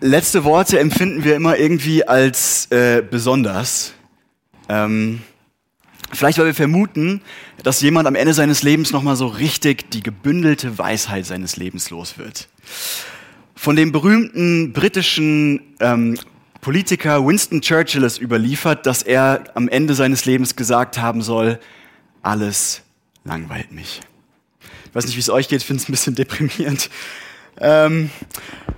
letzte Worte empfinden wir immer irgendwie als äh, besonders. Ähm, vielleicht, weil wir vermuten, dass jemand am Ende seines Lebens nochmal so richtig die gebündelte Weisheit seines Lebens los wird. Von dem berühmten britischen ähm, Politiker Winston Churchill ist überliefert, dass er am Ende seines Lebens gesagt haben soll, alles langweilt mich. Ich weiß nicht, wie es euch geht, ich finde es ein bisschen deprimierend. Ähm,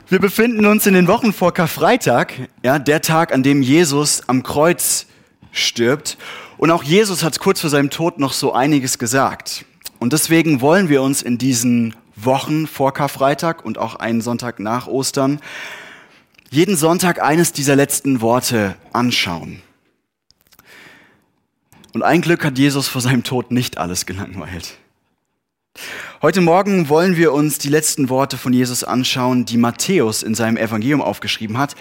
wir befinden uns in den Wochen vor Karfreitag, ja, der Tag, an dem Jesus am Kreuz stirbt. Und auch Jesus hat kurz vor seinem Tod noch so einiges gesagt. Und deswegen wollen wir uns in diesen Wochen vor Karfreitag und auch einen Sonntag nach Ostern jeden Sonntag eines dieser letzten Worte anschauen. Und ein Glück hat Jesus vor seinem Tod nicht alles gelangweilt. Heute Morgen wollen wir uns die letzten Worte von Jesus anschauen, die Matthäus in seinem Evangelium aufgeschrieben hat.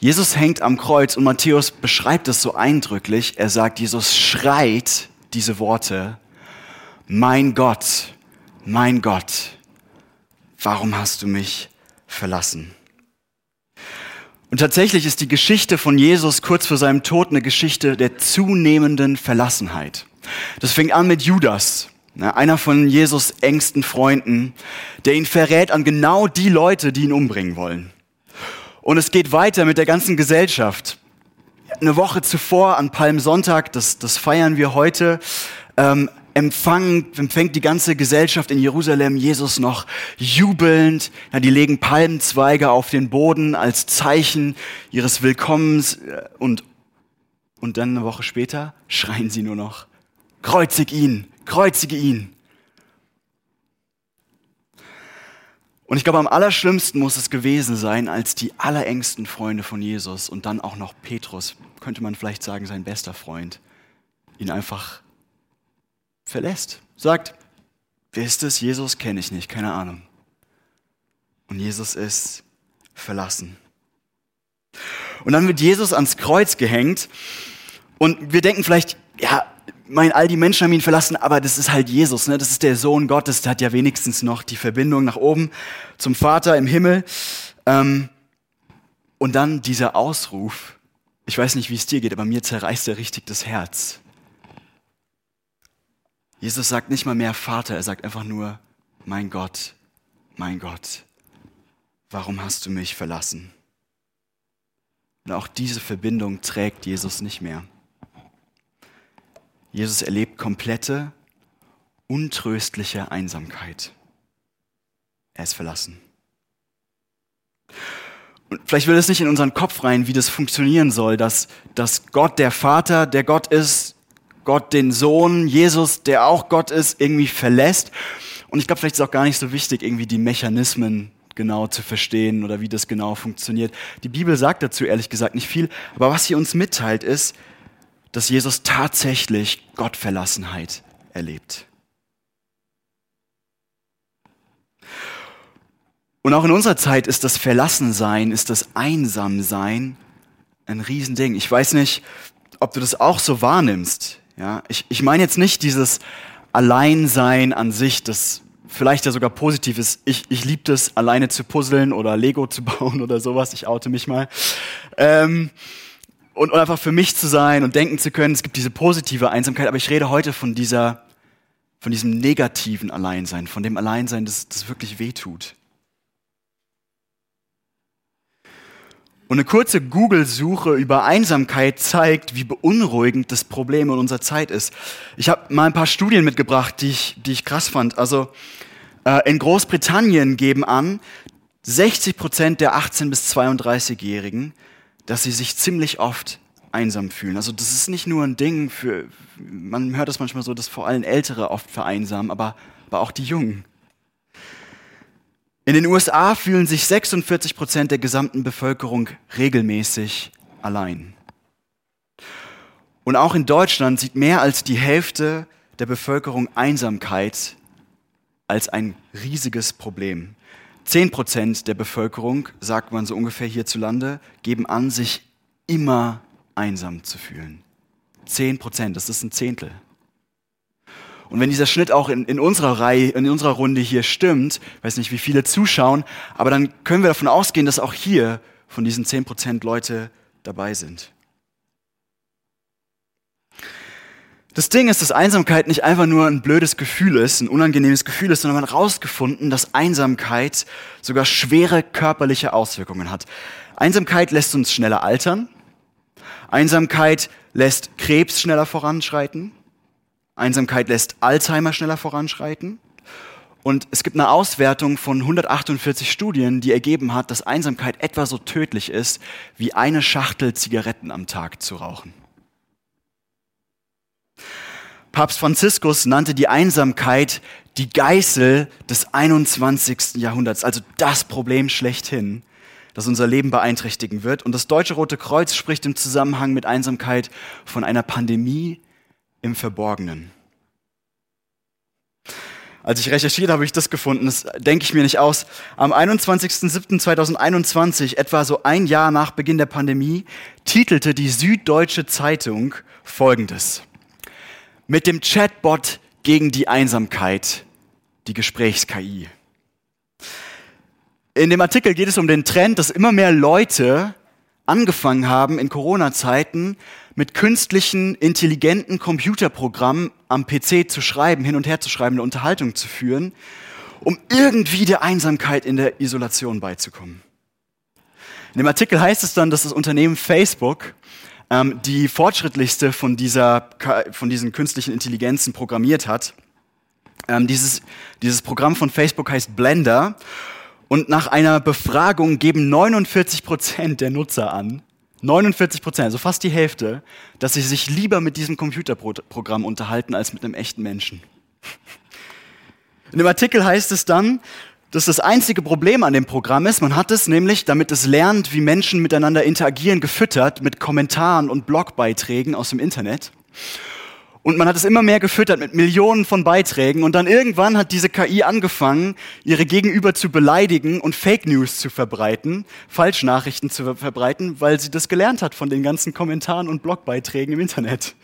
Jesus hängt am Kreuz und Matthäus beschreibt es so eindrücklich. Er sagt, Jesus schreit diese Worte, mein Gott, mein Gott, warum hast du mich verlassen? Und tatsächlich ist die Geschichte von Jesus kurz vor seinem Tod eine Geschichte der zunehmenden Verlassenheit. Das fängt an mit Judas, einer von Jesus engsten Freunden, der ihn verrät an genau die Leute, die ihn umbringen wollen. Und es geht weiter mit der ganzen Gesellschaft. Eine Woche zuvor, an Palmsonntag, das, das feiern wir heute, ähm, empfangen, empfängt die ganze Gesellschaft in Jerusalem Jesus noch jubelnd. Ja, die legen Palmenzweige auf den Boden als Zeichen ihres Willkommens äh, und, und dann eine Woche später schreien sie nur noch, kreuzig ihn, kreuzige ihn. Und ich glaube, am allerschlimmsten muss es gewesen sein, als die allerengsten Freunde von Jesus und dann auch noch Petrus, könnte man vielleicht sagen, sein bester Freund, ihn einfach verlässt. Sagt, wer ist es? Jesus kenne ich nicht, keine Ahnung. Und Jesus ist verlassen. Und dann wird Jesus ans Kreuz gehängt und wir denken vielleicht, ja, mein, all die Menschen haben ihn verlassen, aber das ist halt Jesus, ne? das ist der Sohn Gottes, der hat ja wenigstens noch die Verbindung nach oben zum Vater im Himmel. Ähm, und dann dieser Ausruf, ich weiß nicht, wie es dir geht, aber mir zerreißt er richtig das Herz. Jesus sagt nicht mal mehr Vater, er sagt einfach nur, mein Gott, mein Gott, warum hast du mich verlassen? Und auch diese Verbindung trägt Jesus nicht mehr. Jesus erlebt komplette, untröstliche Einsamkeit. Er ist verlassen. Und vielleicht will es nicht in unseren Kopf rein, wie das funktionieren soll, dass, dass Gott der Vater, der Gott ist, Gott den Sohn, Jesus, der auch Gott ist, irgendwie verlässt. Und ich glaube, vielleicht ist es auch gar nicht so wichtig, irgendwie die Mechanismen genau zu verstehen oder wie das genau funktioniert. Die Bibel sagt dazu ehrlich gesagt nicht viel, aber was sie uns mitteilt ist, dass Jesus tatsächlich Gottverlassenheit erlebt. Und auch in unserer Zeit ist das Verlassensein, ist das Einsamsein ein Riesending. Ich weiß nicht, ob du das auch so wahrnimmst. Ja, ich, ich meine jetzt nicht dieses Alleinsein an sich, das vielleicht ja sogar positiv ist. Ich, ich liebe das, alleine zu puzzeln oder Lego zu bauen oder sowas. Ich oute mich mal. Ähm, und, und einfach für mich zu sein und denken zu können, es gibt diese positive Einsamkeit, aber ich rede heute von dieser, von diesem negativen Alleinsein, von dem Alleinsein, das, das wirklich wehtut. Und eine kurze Google-Suche über Einsamkeit zeigt, wie beunruhigend das Problem in unserer Zeit ist. Ich habe mal ein paar Studien mitgebracht, die ich, die ich krass fand. Also äh, in Großbritannien geben an 60 Prozent der 18 bis 32-Jährigen, dass sie sich ziemlich oft einsam fühlen. Also das ist nicht nur ein Ding für, man hört das manchmal so, dass vor allem Ältere oft vereinsamen, aber, aber auch die Jungen. In den USA fühlen sich 46 Prozent der gesamten Bevölkerung regelmäßig allein. Und auch in Deutschland sieht mehr als die Hälfte der Bevölkerung Einsamkeit als ein riesiges Problem. Zehn Prozent der Bevölkerung, sagt man so ungefähr hierzulande, geben an, sich immer einsam zu fühlen. Zehn Prozent, das ist ein Zehntel. Und wenn dieser Schnitt auch in, in unserer Reihe, in unserer Runde hier stimmt, weiß nicht, wie viele zuschauen, aber dann können wir davon ausgehen, dass auch hier von diesen 10% Leute dabei sind. Das Ding ist, dass Einsamkeit nicht einfach nur ein blödes Gefühl ist, ein unangenehmes Gefühl ist, sondern man hat herausgefunden, dass Einsamkeit sogar schwere körperliche Auswirkungen hat. Einsamkeit lässt uns schneller altern. Einsamkeit lässt Krebs schneller voranschreiten. Einsamkeit lässt Alzheimer schneller voranschreiten. Und es gibt eine Auswertung von 148 Studien, die ergeben hat, dass Einsamkeit etwa so tödlich ist, wie eine Schachtel Zigaretten am Tag zu rauchen. Papst Franziskus nannte die Einsamkeit die Geißel des 21. Jahrhunderts, also das Problem schlechthin, das unser Leben beeinträchtigen wird. Und das Deutsche Rote Kreuz spricht im Zusammenhang mit Einsamkeit von einer Pandemie im Verborgenen. Als ich recherchiert habe, habe ich das gefunden. Das denke ich mir nicht aus. Am 21.07.2021, etwa so ein Jahr nach Beginn der Pandemie, titelte die Süddeutsche Zeitung Folgendes mit dem Chatbot gegen die Einsamkeit, die Gesprächs-KI. In dem Artikel geht es um den Trend, dass immer mehr Leute angefangen haben, in Corona-Zeiten mit künstlichen, intelligenten Computerprogrammen am PC zu schreiben, hin und her zu schreiben, eine Unterhaltung zu führen, um irgendwie der Einsamkeit in der Isolation beizukommen. In dem Artikel heißt es dann, dass das Unternehmen Facebook ähm, die fortschrittlichste von, dieser, von diesen künstlichen Intelligenzen programmiert hat. Ähm, dieses, dieses Programm von Facebook heißt Blender. Und nach einer Befragung geben 49 Prozent der Nutzer an, 49 Prozent, also fast die Hälfte, dass sie sich lieber mit diesem Computerprogramm unterhalten als mit einem echten Menschen. In dem Artikel heißt es dann, dass das einzige Problem an dem Programm ist. Man hat es nämlich, damit es lernt, wie Menschen miteinander interagieren, gefüttert mit Kommentaren und Blogbeiträgen aus dem Internet. Und man hat es immer mehr gefüttert mit Millionen von Beiträgen. Und dann irgendwann hat diese KI angefangen, ihre Gegenüber zu beleidigen und Fake News zu verbreiten, Falschnachrichten zu verbreiten, weil sie das gelernt hat von den ganzen Kommentaren und Blogbeiträgen im Internet.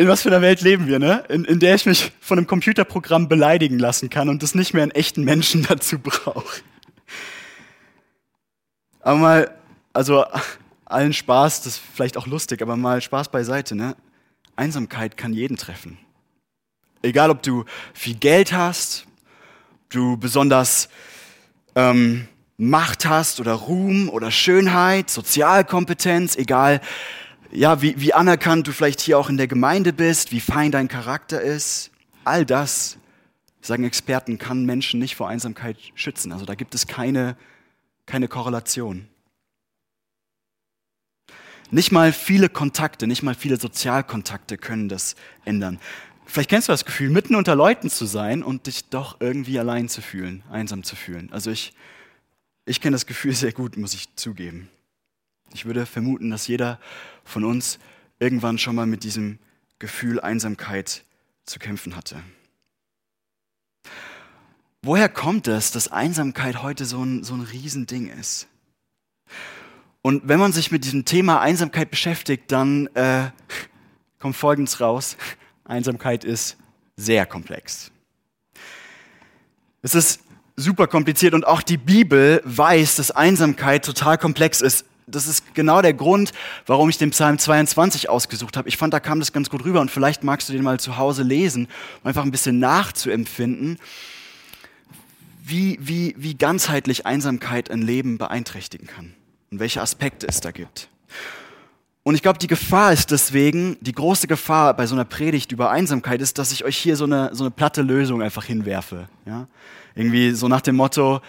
In was für einer Welt leben wir, ne? In, in der ich mich von einem Computerprogramm beleidigen lassen kann und das nicht mehr einen echten Menschen dazu brauche. Aber mal, also allen Spaß, das ist vielleicht auch lustig, aber mal Spaß beiseite, ne? Einsamkeit kann jeden treffen. Egal, ob du viel Geld hast, du besonders ähm, Macht hast oder Ruhm oder Schönheit, Sozialkompetenz, egal ja, wie, wie anerkannt du vielleicht hier auch in der Gemeinde bist, wie fein dein Charakter ist. All das, sagen Experten, kann Menschen nicht vor Einsamkeit schützen. Also da gibt es keine, keine Korrelation. Nicht mal viele Kontakte, nicht mal viele Sozialkontakte können das ändern. Vielleicht kennst du das Gefühl, mitten unter Leuten zu sein und dich doch irgendwie allein zu fühlen, einsam zu fühlen. Also ich, ich kenne das Gefühl sehr gut, muss ich zugeben. Ich würde vermuten, dass jeder von uns irgendwann schon mal mit diesem Gefühl Einsamkeit zu kämpfen hatte. Woher kommt es, dass Einsamkeit heute so ein, so ein Riesending ist? Und wenn man sich mit diesem Thema Einsamkeit beschäftigt, dann äh, kommt Folgendes raus. Einsamkeit ist sehr komplex. Es ist super kompliziert und auch die Bibel weiß, dass Einsamkeit total komplex ist das ist genau der Grund, warum ich den Psalm 22 ausgesucht habe. Ich fand, da kam das ganz gut rüber und vielleicht magst du den mal zu Hause lesen, um einfach ein bisschen nachzuempfinden, wie, wie, wie ganzheitlich Einsamkeit ein Leben beeinträchtigen kann und welche Aspekte es da gibt. Und ich glaube, die Gefahr ist deswegen, die große Gefahr bei so einer Predigt über Einsamkeit ist, dass ich euch hier so eine, so eine platte Lösung einfach hinwerfe. Ja? Irgendwie so nach dem Motto,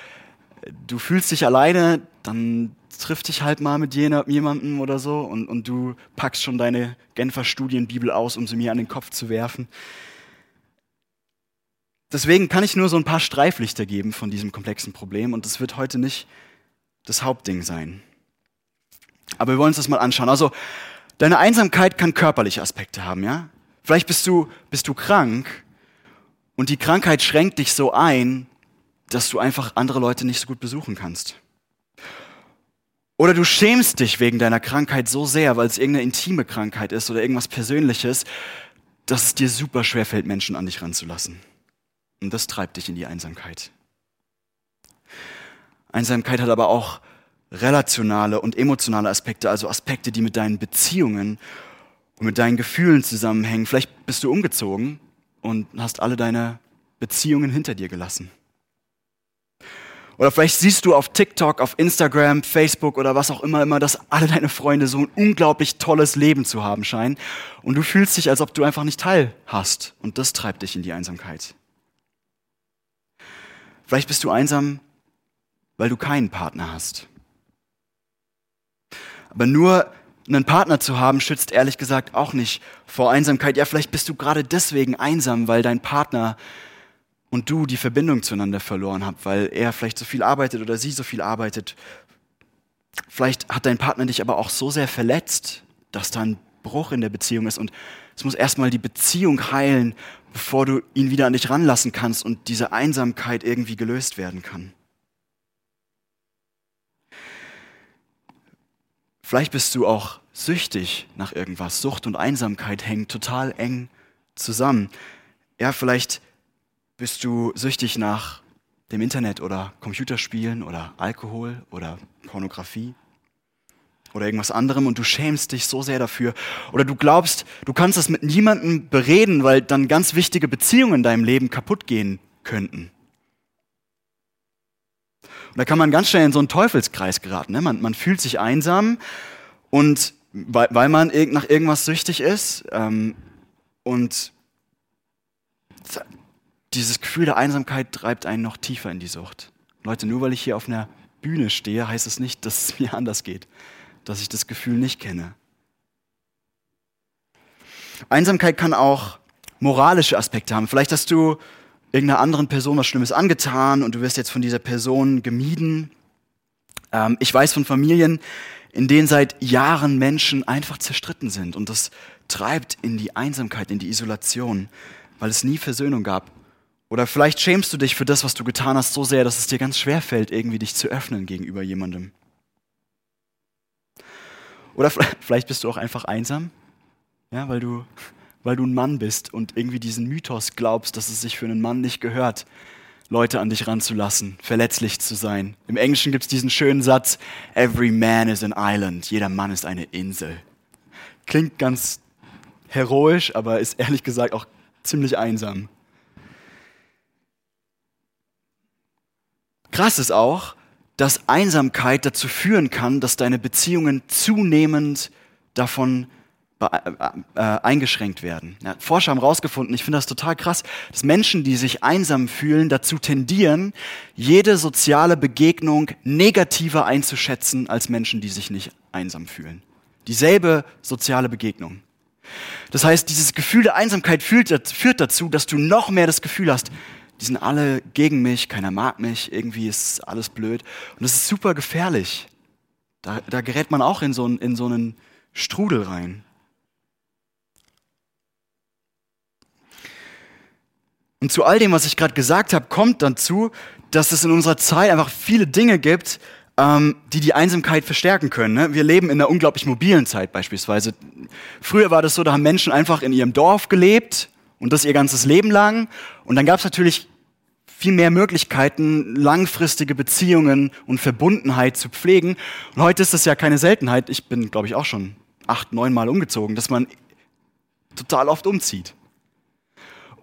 du fühlst dich alleine, dann triff dich halt mal mit jemandem oder so und, und du packst schon deine Genfer Studienbibel aus, um sie mir an den Kopf zu werfen. Deswegen kann ich nur so ein paar Streiflichter geben von diesem komplexen Problem und das wird heute nicht das Hauptding sein. Aber wir wollen uns das mal anschauen. Also, deine Einsamkeit kann körperliche Aspekte haben, ja? Vielleicht bist du, bist du krank und die Krankheit schränkt dich so ein, dass du einfach andere Leute nicht so gut besuchen kannst. Oder du schämst dich wegen deiner Krankheit so sehr, weil es irgendeine intime Krankheit ist oder irgendwas Persönliches, dass es dir super schwer fällt, Menschen an dich ranzulassen. Und das treibt dich in die Einsamkeit. Einsamkeit hat aber auch relationale und emotionale Aspekte, also Aspekte, die mit deinen Beziehungen und mit deinen Gefühlen zusammenhängen. Vielleicht bist du umgezogen und hast alle deine Beziehungen hinter dir gelassen. Oder vielleicht siehst du auf TikTok, auf Instagram, Facebook oder was auch immer immer, dass alle deine Freunde so ein unglaublich tolles Leben zu haben scheinen und du fühlst dich, als ob du einfach nicht teil hast und das treibt dich in die Einsamkeit. Vielleicht bist du einsam, weil du keinen Partner hast. Aber nur einen Partner zu haben, schützt ehrlich gesagt auch nicht vor Einsamkeit. Ja, vielleicht bist du gerade deswegen einsam, weil dein Partner und du die Verbindung zueinander verloren habt, weil er vielleicht so viel arbeitet oder sie so viel arbeitet. Vielleicht hat dein Partner dich aber auch so sehr verletzt, dass da ein Bruch in der Beziehung ist und es muss erstmal die Beziehung heilen, bevor du ihn wieder an dich ranlassen kannst und diese Einsamkeit irgendwie gelöst werden kann. Vielleicht bist du auch süchtig nach irgendwas. Sucht und Einsamkeit hängen total eng zusammen. Ja, vielleicht bist du süchtig nach dem Internet oder Computerspielen oder Alkohol oder Pornografie oder irgendwas anderem und du schämst dich so sehr dafür oder du glaubst, du kannst es mit niemandem bereden, weil dann ganz wichtige Beziehungen in deinem Leben kaputt gehen könnten. Und da kann man ganz schnell in so einen Teufelskreis geraten. Ne? Man, man fühlt sich einsam und weil, weil man nach irgendwas süchtig ist ähm, und dieses Gefühl der Einsamkeit treibt einen noch tiefer in die Sucht. Leute, nur weil ich hier auf einer Bühne stehe, heißt es nicht, dass es mir anders geht, dass ich das Gefühl nicht kenne. Einsamkeit kann auch moralische Aspekte haben. Vielleicht hast du irgendeiner anderen Person was Schlimmes angetan und du wirst jetzt von dieser Person gemieden. Ähm, ich weiß von Familien, in denen seit Jahren Menschen einfach zerstritten sind und das treibt in die Einsamkeit, in die Isolation, weil es nie Versöhnung gab. Oder vielleicht schämst du dich für das, was du getan hast, so sehr, dass es dir ganz schwer fällt, irgendwie dich zu öffnen gegenüber jemandem. Oder vielleicht bist du auch einfach einsam, ja, weil du weil du ein Mann bist und irgendwie diesen Mythos glaubst, dass es sich für einen Mann nicht gehört, Leute an dich ranzulassen, verletzlich zu sein. Im Englischen gibt es diesen schönen Satz, Every man is an island, jeder Mann ist eine Insel. Klingt ganz heroisch, aber ist ehrlich gesagt auch ziemlich einsam. Krass ist auch, dass Einsamkeit dazu führen kann, dass deine Beziehungen zunehmend davon äh, äh, eingeschränkt werden. Ja, Forscher haben herausgefunden, ich finde das total krass, dass Menschen, die sich einsam fühlen, dazu tendieren, jede soziale Begegnung negativer einzuschätzen als Menschen, die sich nicht einsam fühlen. Dieselbe soziale Begegnung. Das heißt, dieses Gefühl der Einsamkeit führt, dazu, dass du noch mehr das Gefühl hast, die sind alle gegen mich, keiner mag mich, irgendwie ist alles blöd. Und das ist super gefährlich. Da, da gerät man auch in so, in so einen Strudel rein. Und zu all dem, was ich gerade gesagt habe, kommt dazu, dass es in unserer Zeit einfach viele Dinge gibt, ähm, die die Einsamkeit verstärken können. Ne? Wir leben in einer unglaublich mobilen Zeit beispielsweise. Früher war das so, da haben Menschen einfach in ihrem Dorf gelebt und das ihr ganzes Leben lang. Und dann gab es natürlich viel mehr Möglichkeiten, langfristige Beziehungen und Verbundenheit zu pflegen. Und heute ist das ja keine Seltenheit. Ich bin, glaube ich, auch schon acht, neun Mal umgezogen, dass man total oft umzieht.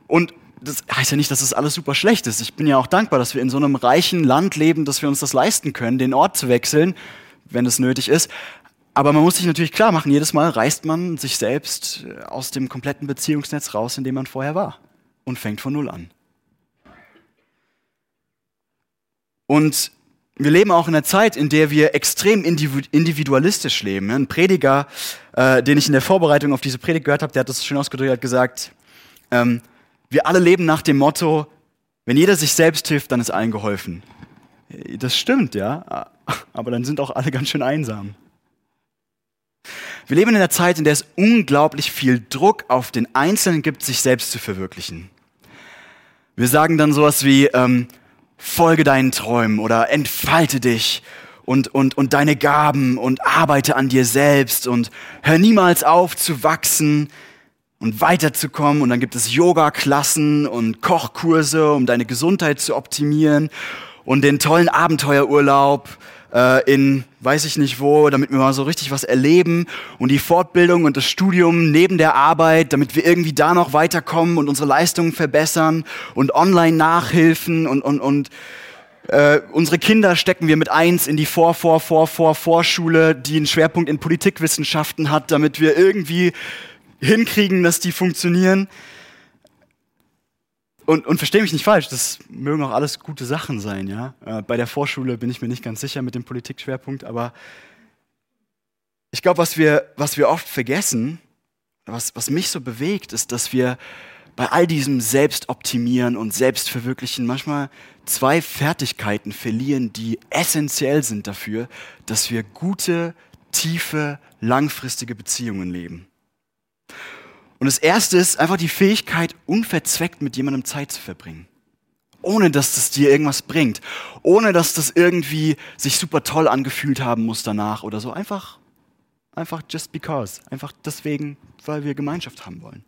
Und das heißt ja nicht, dass das alles super schlecht ist. Ich bin ja auch dankbar, dass wir in so einem reichen Land leben, dass wir uns das leisten können, den Ort zu wechseln, wenn es nötig ist. Aber man muss sich natürlich klar machen, jedes Mal reißt man sich selbst äh, aus dem kompletten Beziehungsnetz raus, in dem man vorher war und fängt von Null an. Und wir leben auch in einer Zeit, in der wir extrem individualistisch leben. Ein Prediger, äh, den ich in der Vorbereitung auf diese Predigt gehört habe, der hat das schön ausgedrückt, hat gesagt, ähm, wir alle leben nach dem Motto, wenn jeder sich selbst hilft, dann ist allen geholfen. Das stimmt, ja, aber dann sind auch alle ganz schön einsam. Wir leben in einer Zeit, in der es unglaublich viel Druck auf den Einzelnen gibt, sich selbst zu verwirklichen. Wir sagen dann sowas wie, ähm, folge deinen Träumen oder entfalte dich und, und, und deine Gaben und arbeite an dir selbst und hör niemals auf zu wachsen, und weiterzukommen. Und dann gibt es Yoga-Klassen und Kochkurse, um deine Gesundheit zu optimieren. und den tollen Abenteuerurlaub äh, in weiß ich nicht wo, damit wir mal so richtig was erleben und die Fortbildung und das Studium neben der Arbeit, damit wir irgendwie da noch weiterkommen und unsere Leistungen verbessern und Online-Nachhilfen und, und, und äh, unsere Kinder stecken wir mit eins in die Vor, Vor, Vor, Vor, Vorschule, die einen Schwerpunkt in Politikwissenschaften hat, damit wir irgendwie hinkriegen, dass die funktionieren. Und, und verstehe mich nicht falsch, das mögen auch alles gute Sachen sein, ja. Äh, bei der Vorschule bin ich mir nicht ganz sicher mit dem Politikschwerpunkt, aber ich glaube, was wir, was wir oft vergessen, was, was mich so bewegt, ist, dass wir bei all diesem Selbstoptimieren und Selbstverwirklichen manchmal zwei Fertigkeiten verlieren, die essentiell sind dafür, dass wir gute, tiefe, langfristige Beziehungen leben. Und das erste ist einfach die Fähigkeit, unverzweckt mit jemandem Zeit zu verbringen. Ohne dass das dir irgendwas bringt. Ohne dass das irgendwie sich super toll angefühlt haben muss danach oder so. Einfach, einfach just because. Einfach deswegen, weil wir Gemeinschaft haben wollen.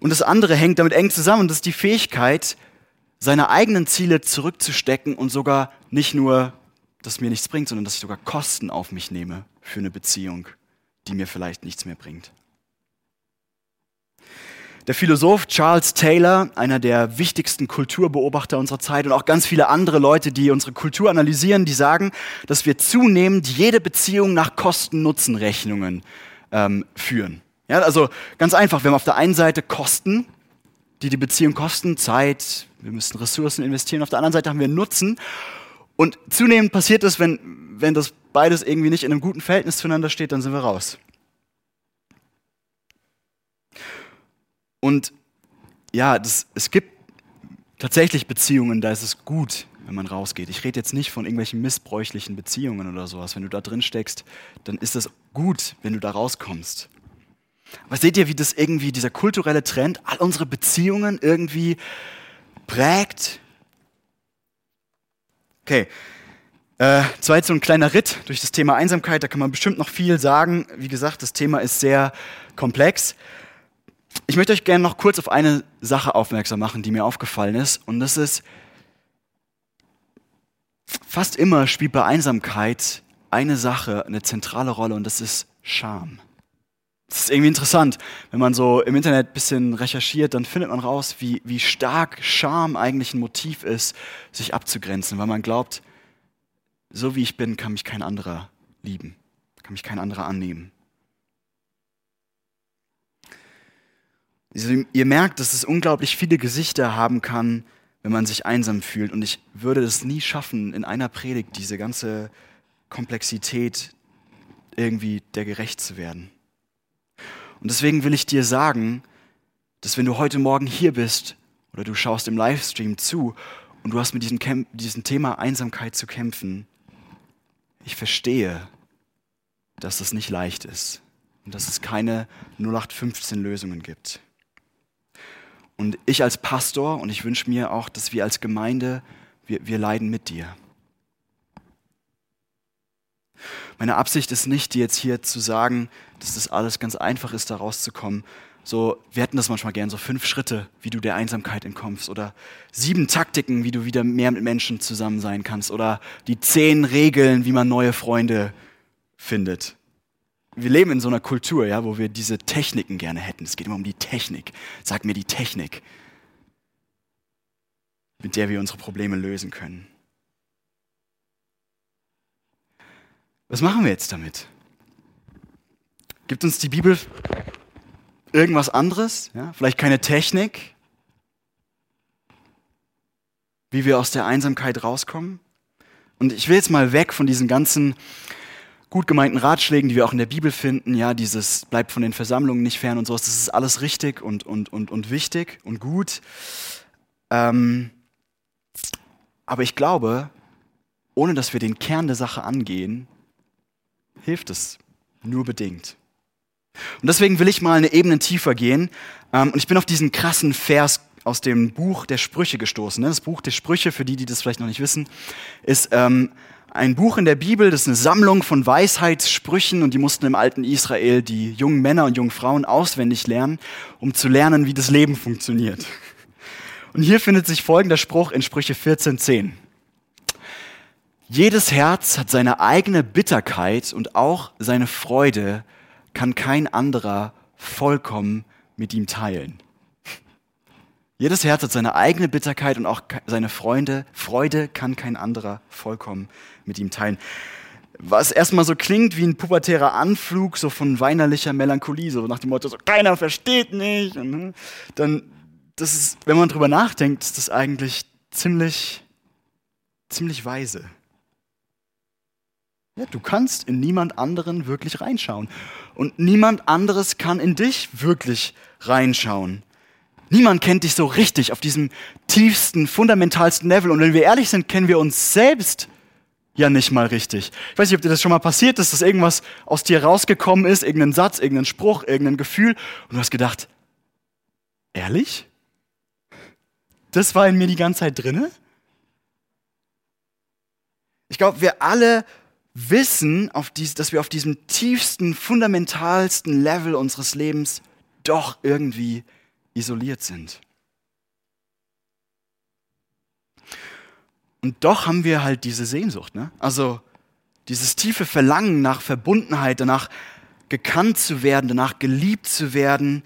Und das andere hängt damit eng zusammen. Das ist die Fähigkeit, seine eigenen Ziele zurückzustecken und sogar nicht nur, dass mir nichts bringt, sondern dass ich sogar Kosten auf mich nehme für eine Beziehung, die mir vielleicht nichts mehr bringt. Der Philosoph Charles Taylor, einer der wichtigsten Kulturbeobachter unserer Zeit und auch ganz viele andere Leute, die unsere Kultur analysieren, die sagen, dass wir zunehmend jede Beziehung nach Kosten-Nutzen-Rechnungen ähm, führen. Ja, also ganz einfach, wir haben auf der einen Seite Kosten, die die Beziehung kosten, Zeit, wir müssen Ressourcen investieren, auf der anderen Seite haben wir Nutzen. Und zunehmend passiert es, wenn, wenn das beides irgendwie nicht in einem guten Verhältnis zueinander steht, dann sind wir raus. Und ja, das, es gibt tatsächlich Beziehungen, da ist es gut, wenn man rausgeht. Ich rede jetzt nicht von irgendwelchen missbräuchlichen Beziehungen oder sowas. Wenn du da drin steckst, dann ist es gut, wenn du da rauskommst. Aber seht ihr, wie das irgendwie, dieser kulturelle Trend, all unsere Beziehungen irgendwie prägt? Okay. Äh, zwar so ein kleiner Ritt durch das Thema Einsamkeit, da kann man bestimmt noch viel sagen. Wie gesagt, das Thema ist sehr komplex. Ich möchte euch gerne noch kurz auf eine Sache aufmerksam machen, die mir aufgefallen ist. Und das ist, fast immer spielt bei Einsamkeit eine Sache eine zentrale Rolle und das ist Scham. Das ist irgendwie interessant. Wenn man so im Internet ein bisschen recherchiert, dann findet man raus, wie, wie stark Scham eigentlich ein Motiv ist, sich abzugrenzen, weil man glaubt, so wie ich bin, kann mich kein anderer lieben, kann mich kein anderer annehmen. Also, ihr merkt, dass es unglaublich viele Gesichter haben kann, wenn man sich einsam fühlt. Und ich würde es nie schaffen, in einer Predigt diese ganze Komplexität irgendwie der gerecht zu werden. Und deswegen will ich dir sagen, dass wenn du heute Morgen hier bist oder du schaust im Livestream zu und du hast mit diesem, Kämp diesem Thema Einsamkeit zu kämpfen, ich verstehe, dass das nicht leicht ist und dass es keine 0815 Lösungen gibt. Und ich als Pastor, und ich wünsche mir auch, dass wir als Gemeinde, wir, wir leiden mit dir. Meine Absicht ist nicht, dir jetzt hier zu sagen, dass das alles ganz einfach ist, da rauszukommen. So, wir hätten das manchmal gern, so fünf Schritte, wie du der Einsamkeit entkommst oder sieben Taktiken, wie du wieder mehr mit Menschen zusammen sein kannst oder die zehn Regeln, wie man neue Freunde findet wir leben in so einer Kultur, ja, wo wir diese Techniken gerne hätten. Es geht immer um die Technik. Sag mir die Technik, mit der wir unsere Probleme lösen können. Was machen wir jetzt damit? Gibt uns die Bibel irgendwas anderes? Ja? Vielleicht keine Technik? Wie wir aus der Einsamkeit rauskommen? Und ich will jetzt mal weg von diesen ganzen gut gemeinten Ratschlägen, die wir auch in der Bibel finden, ja, dieses bleibt von den Versammlungen nicht fern und sowas, das ist alles richtig und, und, und, und wichtig und gut. Ähm, aber ich glaube, ohne dass wir den Kern der Sache angehen, hilft es nur bedingt. Und deswegen will ich mal eine Ebene tiefer gehen. Ähm, und ich bin auf diesen krassen Vers aus dem Buch der Sprüche gestoßen. Ne? Das Buch der Sprüche, für die, die das vielleicht noch nicht wissen, ist ähm, ein Buch in der Bibel, das ist eine Sammlung von Weisheitssprüchen und die mussten im alten Israel die jungen Männer und jungen Frauen auswendig lernen, um zu lernen, wie das Leben funktioniert. Und hier findet sich folgender Spruch in Sprüche 14.10. Jedes Herz hat seine eigene Bitterkeit und auch seine Freude kann kein anderer vollkommen mit ihm teilen. Jedes Herz hat seine eigene Bitterkeit und auch seine Freunde, Freude kann kein anderer vollkommen mit ihm teilen. Was erstmal so klingt wie ein pubertärer Anflug, so von weinerlicher Melancholie, so nach dem Motto, so keiner versteht nicht. Und, ne, dann, das ist, wenn man drüber nachdenkt, ist das eigentlich ziemlich, ziemlich weise. Ja, du kannst in niemand anderen wirklich reinschauen. Und niemand anderes kann in dich wirklich reinschauen. Niemand kennt dich so richtig auf diesem tiefsten, fundamentalsten Level. Und wenn wir ehrlich sind, kennen wir uns selbst ja nicht mal richtig. Ich weiß nicht, ob dir das schon mal passiert ist, dass irgendwas aus dir rausgekommen ist, irgendein Satz, irgendein Spruch, irgendein Gefühl. Und du hast gedacht, ehrlich? Das war in mir die ganze Zeit drinne? Ich glaube, wir alle wissen, dies, dass wir auf diesem tiefsten, fundamentalsten Level unseres Lebens doch irgendwie isoliert sind. Und doch haben wir halt diese Sehnsucht, ne? Also dieses tiefe Verlangen nach Verbundenheit, danach gekannt zu werden, danach geliebt zu werden,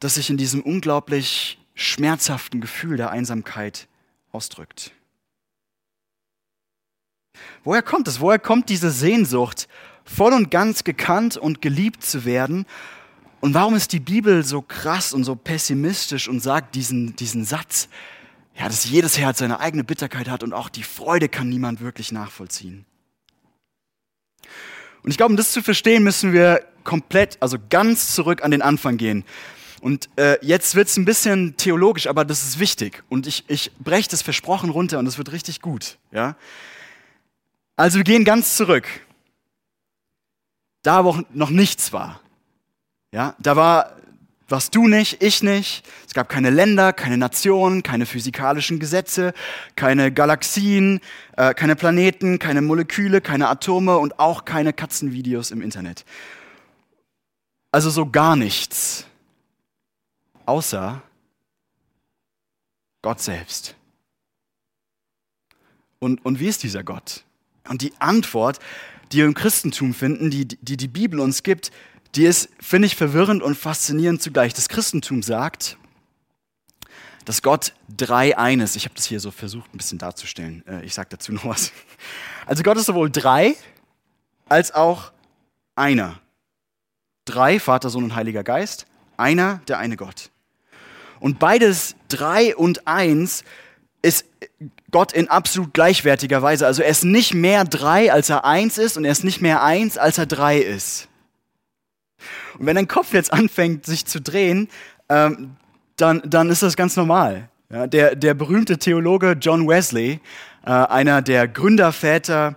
das sich in diesem unglaublich schmerzhaften Gefühl der Einsamkeit ausdrückt. Woher kommt es? Woher kommt diese Sehnsucht, voll und ganz gekannt und geliebt zu werden? Und warum ist die Bibel so krass und so pessimistisch und sagt diesen, diesen Satz, ja, dass jedes Herz seine eigene Bitterkeit hat und auch die Freude kann niemand wirklich nachvollziehen? Und ich glaube, um das zu verstehen, müssen wir komplett, also ganz zurück an den Anfang gehen. Und äh, jetzt wird es ein bisschen theologisch, aber das ist wichtig. Und ich, ich breche das versprochen runter und es wird richtig gut. Ja? Also wir gehen ganz zurück. Da, wo noch nichts war. Ja, da war, warst du nicht, ich nicht. Es gab keine Länder, keine Nationen, keine physikalischen Gesetze, keine Galaxien, äh, keine Planeten, keine Moleküle, keine Atome und auch keine Katzenvideos im Internet. Also so gar nichts. Außer Gott selbst. Und, und wie ist dieser Gott? Und die Antwort, die wir im Christentum finden, die, die die Bibel uns gibt, die ist, finde ich, verwirrend und faszinierend zugleich. Das Christentum sagt, dass Gott drei eines. Ich habe das hier so versucht, ein bisschen darzustellen. Äh, ich sage dazu noch was. Also Gott ist sowohl drei als auch einer. Drei, Vater, Sohn und Heiliger Geist. Einer, der eine Gott. Und beides drei und eins ist Gott in absolut gleichwertiger Weise. Also er ist nicht mehr drei, als er eins ist, und er ist nicht mehr eins, als er drei ist. Und wenn dein Kopf jetzt anfängt, sich zu drehen, ähm, dann, dann ist das ganz normal. Ja, der, der berühmte Theologe John Wesley, äh, einer der Gründerväter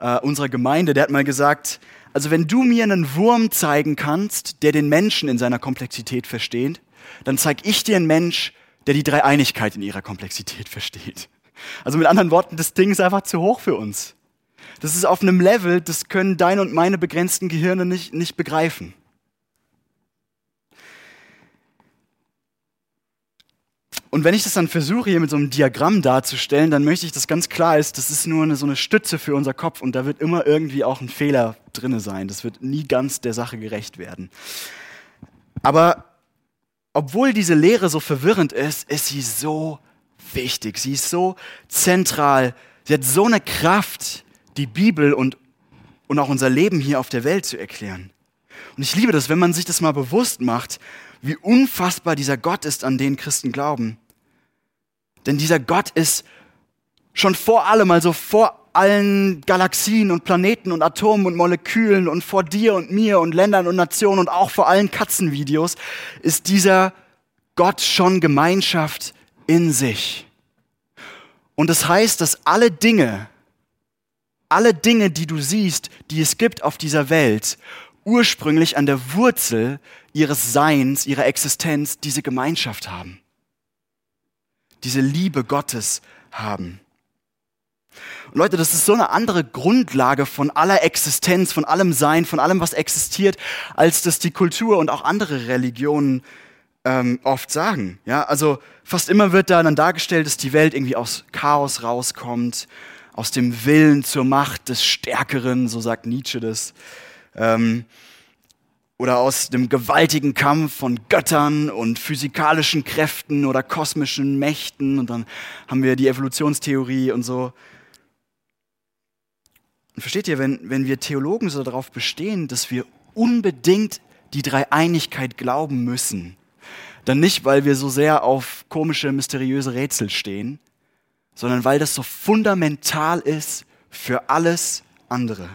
äh, unserer Gemeinde, der hat mal gesagt, also wenn du mir einen Wurm zeigen kannst, der den Menschen in seiner Komplexität versteht, dann zeig ich dir einen Mensch, der die Dreieinigkeit in ihrer Komplexität versteht. Also mit anderen Worten, das Ding ist einfach zu hoch für uns. Das ist auf einem Level, das können deine und meine begrenzten Gehirne nicht, nicht begreifen. Und wenn ich das dann versuche, hier mit so einem Diagramm darzustellen, dann möchte ich, dass ganz klar ist, das ist nur eine, so eine Stütze für unser Kopf und da wird immer irgendwie auch ein Fehler drinne sein. Das wird nie ganz der Sache gerecht werden. Aber obwohl diese Lehre so verwirrend ist, ist sie so wichtig. Sie ist so zentral. Sie hat so eine Kraft, die Bibel und, und auch unser Leben hier auf der Welt zu erklären. Und ich liebe das, wenn man sich das mal bewusst macht, wie unfassbar dieser Gott ist, an den Christen glauben. Denn dieser Gott ist schon vor allem, also vor allen Galaxien und Planeten und Atomen und Molekülen und vor dir und mir und Ländern und Nationen und auch vor allen Katzenvideos, ist dieser Gott schon Gemeinschaft in sich. Und das heißt, dass alle Dinge, alle Dinge, die du siehst, die es gibt auf dieser Welt, ursprünglich an der Wurzel ihres Seins, ihrer Existenz diese Gemeinschaft haben. Diese Liebe Gottes haben. Und Leute, das ist so eine andere Grundlage von aller Existenz, von allem Sein, von allem, was existiert, als das die Kultur und auch andere Religionen ähm, oft sagen. Ja, also fast immer wird da dann dargestellt, dass die Welt irgendwie aus Chaos rauskommt, aus dem Willen zur Macht des Stärkeren, so sagt Nietzsche das. Ähm, oder aus dem gewaltigen Kampf von Göttern und physikalischen Kräften oder kosmischen Mächten. Und dann haben wir die Evolutionstheorie und so. Und versteht ihr, wenn, wenn wir Theologen so darauf bestehen, dass wir unbedingt die Dreieinigkeit glauben müssen, dann nicht, weil wir so sehr auf komische, mysteriöse Rätsel stehen, sondern weil das so fundamental ist für alles andere.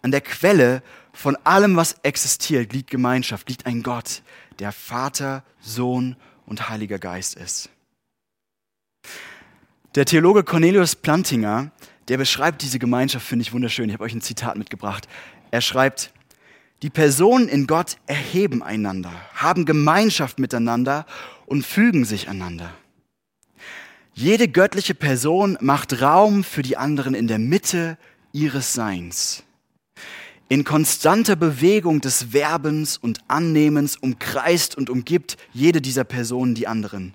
An der Quelle von allem, was existiert, liegt Gemeinschaft, liegt ein Gott, der Vater, Sohn und Heiliger Geist ist. Der Theologe Cornelius Plantinger, der beschreibt diese Gemeinschaft, finde ich wunderschön. Ich habe euch ein Zitat mitgebracht. Er schreibt, die Personen in Gott erheben einander, haben Gemeinschaft miteinander und fügen sich einander. Jede göttliche Person macht Raum für die anderen in der Mitte ihres Seins. In konstanter Bewegung des Werbens und Annehmens umkreist und umgibt jede dieser Personen die anderen.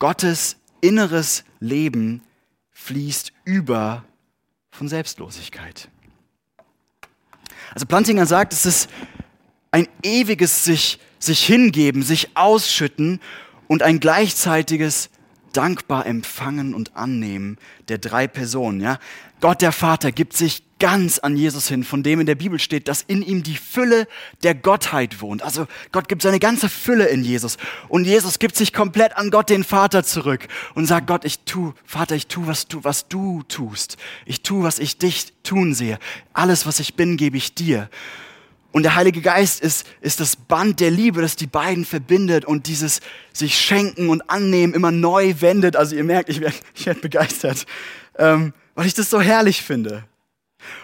Gottes inneres Leben fließt über von Selbstlosigkeit. Also Plantinger sagt, es ist ein ewiges sich, sich hingeben, sich ausschütten und ein gleichzeitiges dankbar empfangen und annehmen der drei Personen. Ja? Gott der Vater gibt sich ganz an Jesus hin, von dem in der Bibel steht, dass in ihm die Fülle der Gottheit wohnt. Also Gott gibt seine ganze Fülle in Jesus. Und Jesus gibt sich komplett an Gott den Vater zurück und sagt, Gott, ich tu, Vater, ich tu, was du, was du tust. Ich tu, was ich dich tun sehe. Alles, was ich bin, gebe ich dir. Und der Heilige Geist ist, ist das Band der Liebe, das die beiden verbindet und dieses sich schenken und annehmen immer neu wendet. Also ihr merkt, ich werde ich werd begeistert, ähm, weil ich das so herrlich finde.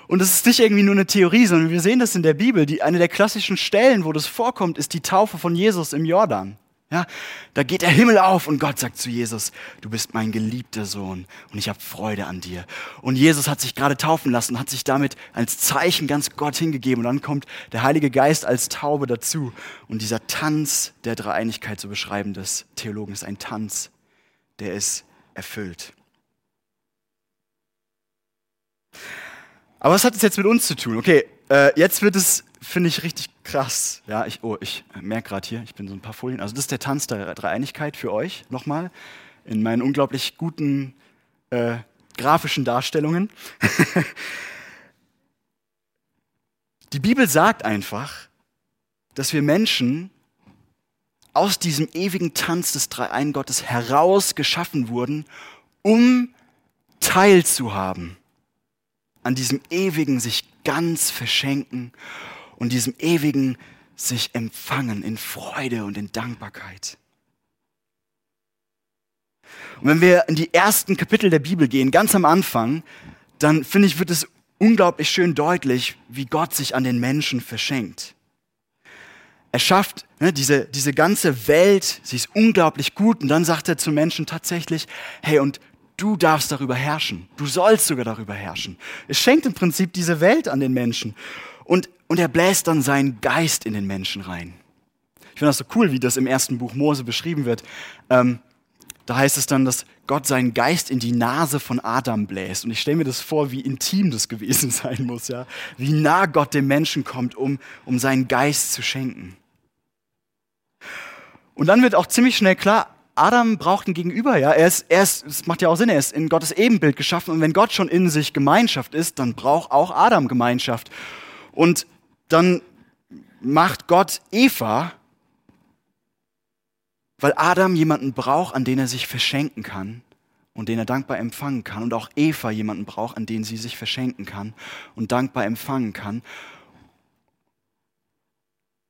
Und das ist nicht irgendwie nur eine Theorie, sondern wir sehen das in der Bibel. Die, eine der klassischen Stellen, wo das vorkommt, ist die Taufe von Jesus im Jordan. Ja, da geht der Himmel auf und Gott sagt zu Jesus, du bist mein geliebter Sohn und ich habe Freude an dir. Und Jesus hat sich gerade taufen lassen, hat sich damit als Zeichen ganz Gott hingegeben. Und dann kommt der Heilige Geist als Taube dazu. Und dieser Tanz der Dreieinigkeit, so beschreiben des Theologen, ist ein Tanz, der ist erfüllt. Aber was hat es jetzt mit uns zu tun? Okay, äh, jetzt wird es finde ich richtig krass. Ja, ich, oh, ich merke gerade hier, ich bin so ein paar Folien. Also das ist der Tanz der Dreieinigkeit für euch nochmal in meinen unglaublich guten äh, grafischen Darstellungen. Die Bibel sagt einfach, dass wir Menschen aus diesem ewigen Tanz des Dreiein-Gottes heraus geschaffen wurden, um teilzuhaben an diesem ewigen sich ganz verschenken und diesem ewigen sich empfangen in Freude und in Dankbarkeit. Und wenn wir in die ersten Kapitel der Bibel gehen, ganz am Anfang, dann finde ich, wird es unglaublich schön deutlich, wie Gott sich an den Menschen verschenkt. Er schafft ne, diese, diese ganze Welt, sie ist unglaublich gut und dann sagt er zu Menschen tatsächlich, hey, und du darfst darüber herrschen, du sollst sogar darüber herrschen. Es schenkt im Prinzip diese Welt an den Menschen. Und, und er bläst dann seinen Geist in den Menschen rein. Ich finde das so cool, wie das im ersten Buch Mose beschrieben wird. Ähm, da heißt es dann, dass Gott seinen Geist in die Nase von Adam bläst. Und ich stelle mir das vor, wie intim das gewesen sein muss, ja. Wie nah Gott dem Menschen kommt, um, um seinen Geist zu schenken. Und dann wird auch ziemlich schnell klar, Adam braucht ein Gegenüber, ja. Er ist, er ist, es macht ja auch Sinn, er ist in Gottes Ebenbild geschaffen. Und wenn Gott schon in sich Gemeinschaft ist, dann braucht auch Adam Gemeinschaft. Und dann macht Gott Eva, weil Adam jemanden braucht, an den er sich verschenken kann und den er dankbar empfangen kann. Und auch Eva jemanden braucht, an den sie sich verschenken kann und dankbar empfangen kann.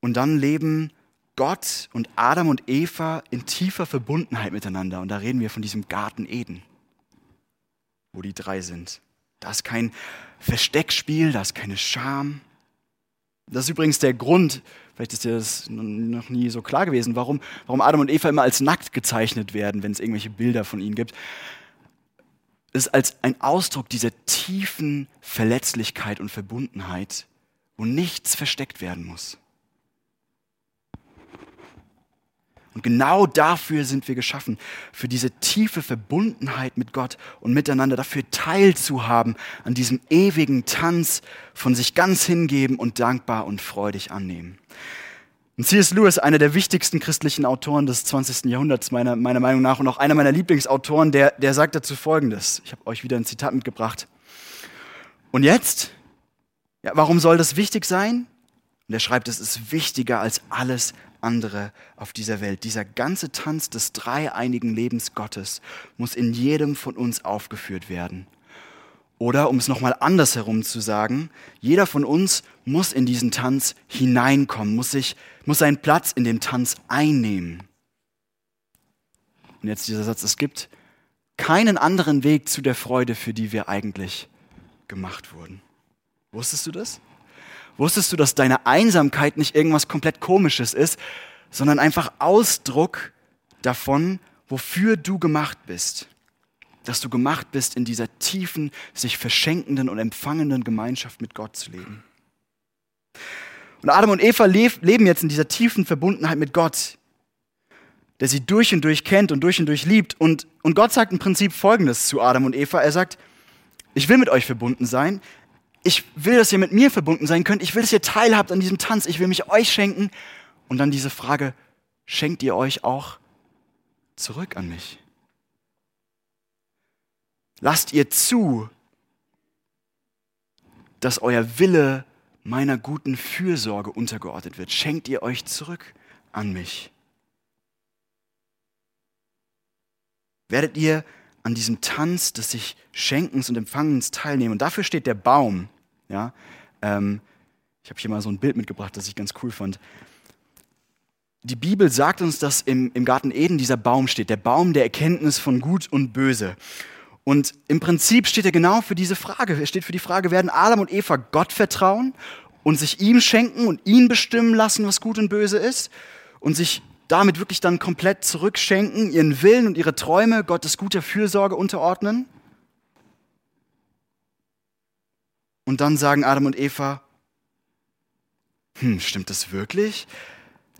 Und dann leben Gott und Adam und Eva in tiefer Verbundenheit miteinander. Und da reden wir von diesem Garten Eden, wo die drei sind. Da ist kein Versteckspiel, da ist keine Scham, das ist übrigens der Grund, vielleicht ist dir das noch nie so klar gewesen, warum, warum Adam und Eva immer als nackt gezeichnet werden, wenn es irgendwelche Bilder von ihnen gibt. Es ist als ein Ausdruck dieser tiefen Verletzlichkeit und Verbundenheit, wo nichts versteckt werden muss. Und genau dafür sind wir geschaffen, für diese tiefe Verbundenheit mit Gott und miteinander, dafür teilzuhaben an diesem ewigen Tanz von sich ganz hingeben und dankbar und freudig annehmen. Und C.S. Lewis, einer der wichtigsten christlichen Autoren des 20. Jahrhunderts, meiner, meiner Meinung nach, und auch einer meiner Lieblingsautoren, der, der sagt dazu Folgendes. Ich habe euch wieder ein Zitat mitgebracht. Und jetzt? Ja, warum soll das wichtig sein? Und er schreibt, es ist wichtiger als alles andere auf dieser Welt. Dieser ganze Tanz des dreieinigen Lebens Gottes muss in jedem von uns aufgeführt werden. Oder um es nochmal andersherum zu sagen, jeder von uns muss in diesen Tanz hineinkommen, muss, sich, muss seinen Platz in dem Tanz einnehmen. Und jetzt dieser Satz, es gibt keinen anderen Weg zu der Freude, für die wir eigentlich gemacht wurden. Wusstest du das? Wusstest du, dass deine Einsamkeit nicht irgendwas komplett Komisches ist, sondern einfach Ausdruck davon, wofür du gemacht bist? Dass du gemacht bist, in dieser tiefen, sich verschenkenden und empfangenden Gemeinschaft mit Gott zu leben. Und Adam und Eva leben jetzt in dieser tiefen Verbundenheit mit Gott, der sie durch und durch kennt und durch und durch liebt. Und, und Gott sagt im Prinzip Folgendes zu Adam und Eva. Er sagt, ich will mit euch verbunden sein, ich will, dass ihr mit mir verbunden sein könnt. Ich will, dass ihr teilhabt an diesem Tanz. Ich will mich euch schenken. Und dann diese Frage, schenkt ihr euch auch zurück an mich? Lasst ihr zu, dass euer Wille meiner guten Fürsorge untergeordnet wird? Schenkt ihr euch zurück an mich? Werdet ihr an diesem Tanz des sich Schenkens und Empfangens teilnehmen. Und dafür steht der Baum. Ja? Ähm, ich habe hier mal so ein Bild mitgebracht, das ich ganz cool fand. Die Bibel sagt uns, dass im, im Garten Eden dieser Baum steht, der Baum der Erkenntnis von Gut und Böse. Und im Prinzip steht er genau für diese Frage. Er steht für die Frage, werden Adam und Eva Gott vertrauen und sich ihm schenken und ihn bestimmen lassen, was gut und böse ist und sich damit wirklich dann komplett zurückschenken, ihren Willen und ihre Träume Gottes guter Fürsorge unterordnen? Und dann sagen Adam und Eva, hm, stimmt das wirklich?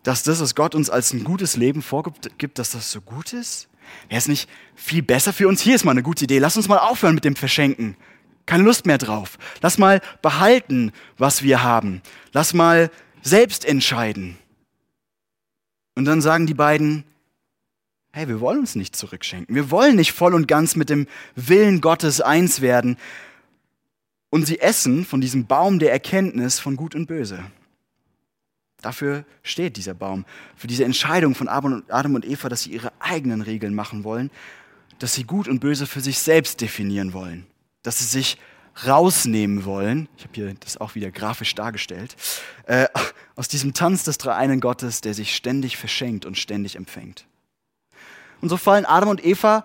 Dass das, was Gott uns als ein gutes Leben vorgibt, dass das so gut ist? Wäre es nicht viel besser für uns? Hier ist mal eine gute Idee. Lass uns mal aufhören mit dem Verschenken. Keine Lust mehr drauf. Lass mal behalten, was wir haben. Lass mal selbst entscheiden. Und dann sagen die beiden, hey, wir wollen uns nicht zurückschenken. Wir wollen nicht voll und ganz mit dem Willen Gottes eins werden. Und sie essen von diesem Baum der Erkenntnis von Gut und Böse. Dafür steht dieser Baum, für diese Entscheidung von Adam und Eva, dass sie ihre eigenen Regeln machen wollen, dass sie Gut und Böse für sich selbst definieren wollen, dass sie sich rausnehmen wollen, ich habe hier das auch wieder grafisch dargestellt, äh, aus diesem Tanz des dreieinen Gottes, der sich ständig verschenkt und ständig empfängt. Und so fallen Adam und Eva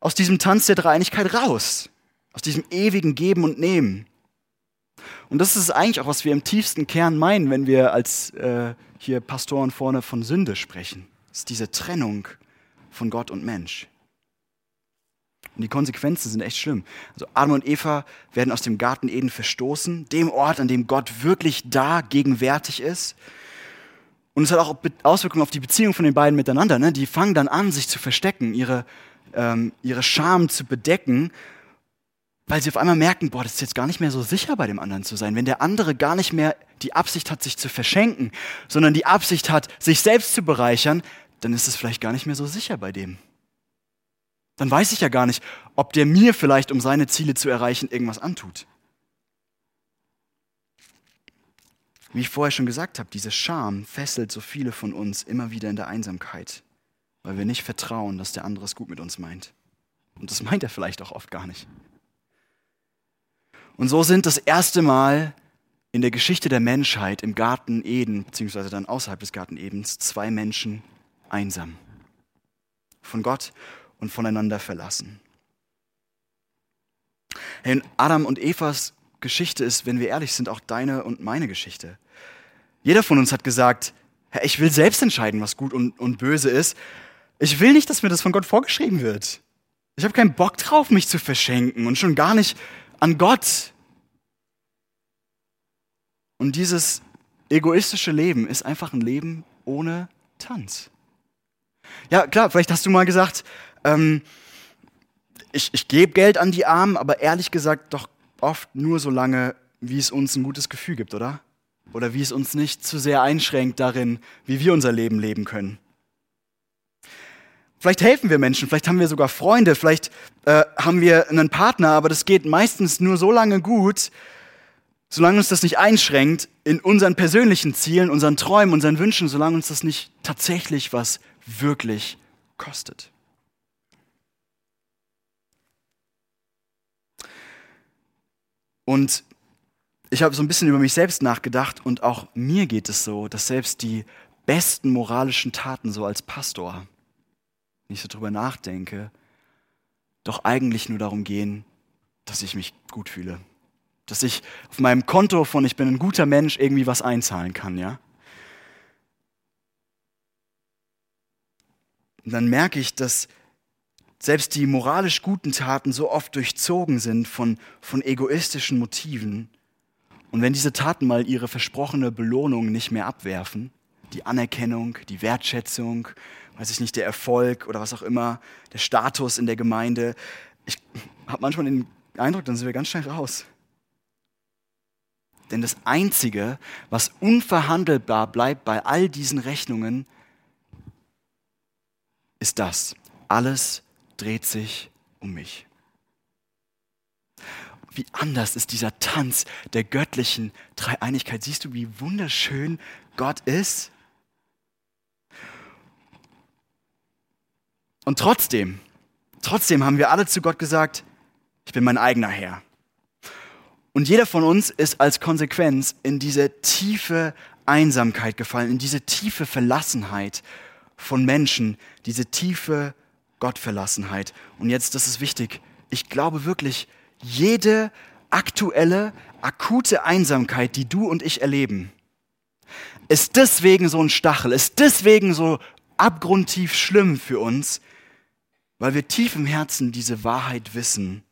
aus diesem Tanz der Dreieinigkeit raus, aus diesem ewigen Geben und Nehmen. Und das ist eigentlich auch, was wir im tiefsten Kern meinen, wenn wir als äh, hier Pastoren vorne von Sünde sprechen. Das ist diese Trennung von Gott und Mensch. Und die Konsequenzen sind echt schlimm. Also Adam und Eva werden aus dem Garten Eden verstoßen, dem Ort, an dem Gott wirklich da gegenwärtig ist. Und es hat auch Auswirkungen auf die Beziehung von den beiden miteinander. Ne? Die fangen dann an, sich zu verstecken, ihre, ähm, ihre Scham zu bedecken, weil sie auf einmal merken, boah, das ist jetzt gar nicht mehr so sicher bei dem anderen zu sein. Wenn der andere gar nicht mehr die Absicht hat, sich zu verschenken, sondern die Absicht hat, sich selbst zu bereichern, dann ist es vielleicht gar nicht mehr so sicher bei dem dann weiß ich ja gar nicht, ob der mir vielleicht, um seine Ziele zu erreichen, irgendwas antut. Wie ich vorher schon gesagt habe, diese Scham fesselt so viele von uns immer wieder in der Einsamkeit, weil wir nicht vertrauen, dass der andere es gut mit uns meint. Und das meint er vielleicht auch oft gar nicht. Und so sind das erste Mal in der Geschichte der Menschheit im Garten Eden, beziehungsweise dann außerhalb des Garten Edens, zwei Menschen einsam. Von Gott und voneinander verlassen. Hey, Adam und Evas Geschichte ist, wenn wir ehrlich sind, auch deine und meine Geschichte. Jeder von uns hat gesagt, ich will selbst entscheiden, was gut und, und böse ist. Ich will nicht, dass mir das von Gott vorgeschrieben wird. Ich habe keinen Bock drauf, mich zu verschenken und schon gar nicht an Gott. Und dieses egoistische Leben ist einfach ein Leben ohne Tanz. Ja, klar, vielleicht hast du mal gesagt, ähm, ich, ich gebe Geld an die Armen, aber ehrlich gesagt doch oft nur so lange, wie es uns ein gutes Gefühl gibt, oder? Oder wie es uns nicht zu sehr einschränkt darin, wie wir unser Leben leben können. Vielleicht helfen wir Menschen, vielleicht haben wir sogar Freunde, vielleicht äh, haben wir einen Partner, aber das geht meistens nur so lange gut, solange uns das nicht einschränkt in unseren persönlichen Zielen, unseren Träumen, unseren Wünschen, solange uns das nicht tatsächlich was wirklich kostet. Und ich habe so ein bisschen über mich selbst nachgedacht und auch mir geht es so, dass selbst die besten moralischen Taten so als Pastor, wenn ich so drüber nachdenke, doch eigentlich nur darum gehen, dass ich mich gut fühle. Dass ich auf meinem Konto von ich bin ein guter Mensch irgendwie was einzahlen kann, ja? Und dann merke ich, dass selbst die moralisch guten Taten so oft durchzogen sind von, von egoistischen Motiven. Und wenn diese Taten mal ihre versprochene Belohnung nicht mehr abwerfen, die Anerkennung, die Wertschätzung, weiß ich nicht, der Erfolg oder was auch immer, der Status in der Gemeinde, ich habe manchmal den Eindruck, dann sind wir ganz schnell raus. Denn das Einzige, was unverhandelbar bleibt bei all diesen Rechnungen, ist das. Alles dreht sich um mich. Wie anders ist dieser Tanz der göttlichen Dreieinigkeit. Siehst du, wie wunderschön Gott ist? Und trotzdem, trotzdem haben wir alle zu Gott gesagt, ich bin mein eigener Herr. Und jeder von uns ist als Konsequenz in diese tiefe Einsamkeit gefallen, in diese tiefe Verlassenheit von Menschen, diese tiefe Gottverlassenheit. Und jetzt, das ist wichtig, ich glaube wirklich, jede aktuelle, akute Einsamkeit, die du und ich erleben, ist deswegen so ein Stachel, ist deswegen so abgrundtief schlimm für uns, weil wir tief im Herzen diese Wahrheit wissen.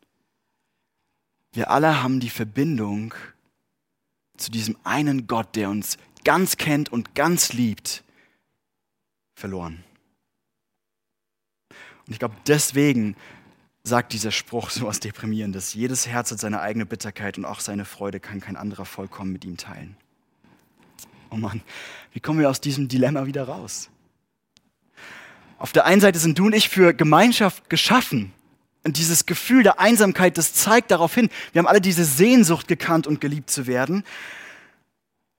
Wir alle haben die Verbindung zu diesem einen Gott, der uns ganz kennt und ganz liebt, verloren. Und ich glaube, deswegen sagt dieser Spruch so was Deprimierendes. Jedes Herz hat seine eigene Bitterkeit und auch seine Freude kann kein anderer vollkommen mit ihm teilen. Oh Mann, wie kommen wir aus diesem Dilemma wieder raus? Auf der einen Seite sind du und ich für Gemeinschaft geschaffen. Und dieses Gefühl der Einsamkeit, das zeigt darauf hin, wir haben alle diese Sehnsucht gekannt und geliebt zu werden.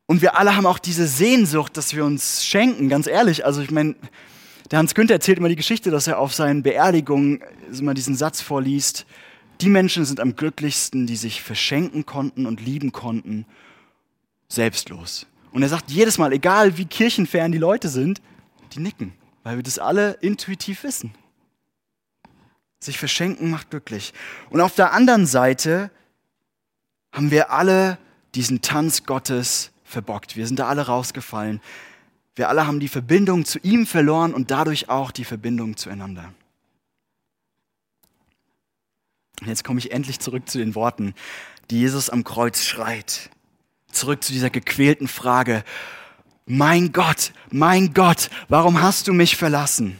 Und wir alle haben auch diese Sehnsucht, dass wir uns schenken, ganz ehrlich. Also ich meine, der Hans Günther erzählt immer die Geschichte, dass er auf seinen Beerdigungen immer diesen Satz vorliest, die Menschen sind am glücklichsten, die sich verschenken konnten und lieben konnten, selbstlos. Und er sagt jedes Mal, egal wie kirchenfern die Leute sind, die nicken, weil wir das alle intuitiv wissen. Sich verschenken macht glücklich. Und auf der anderen Seite haben wir alle diesen Tanz Gottes verbockt. Wir sind da alle rausgefallen. Wir alle haben die Verbindung zu ihm verloren und dadurch auch die Verbindung zueinander. Und jetzt komme ich endlich zurück zu den Worten, die Jesus am Kreuz schreit. Zurück zu dieser gequälten Frage, mein Gott, mein Gott, warum hast du mich verlassen?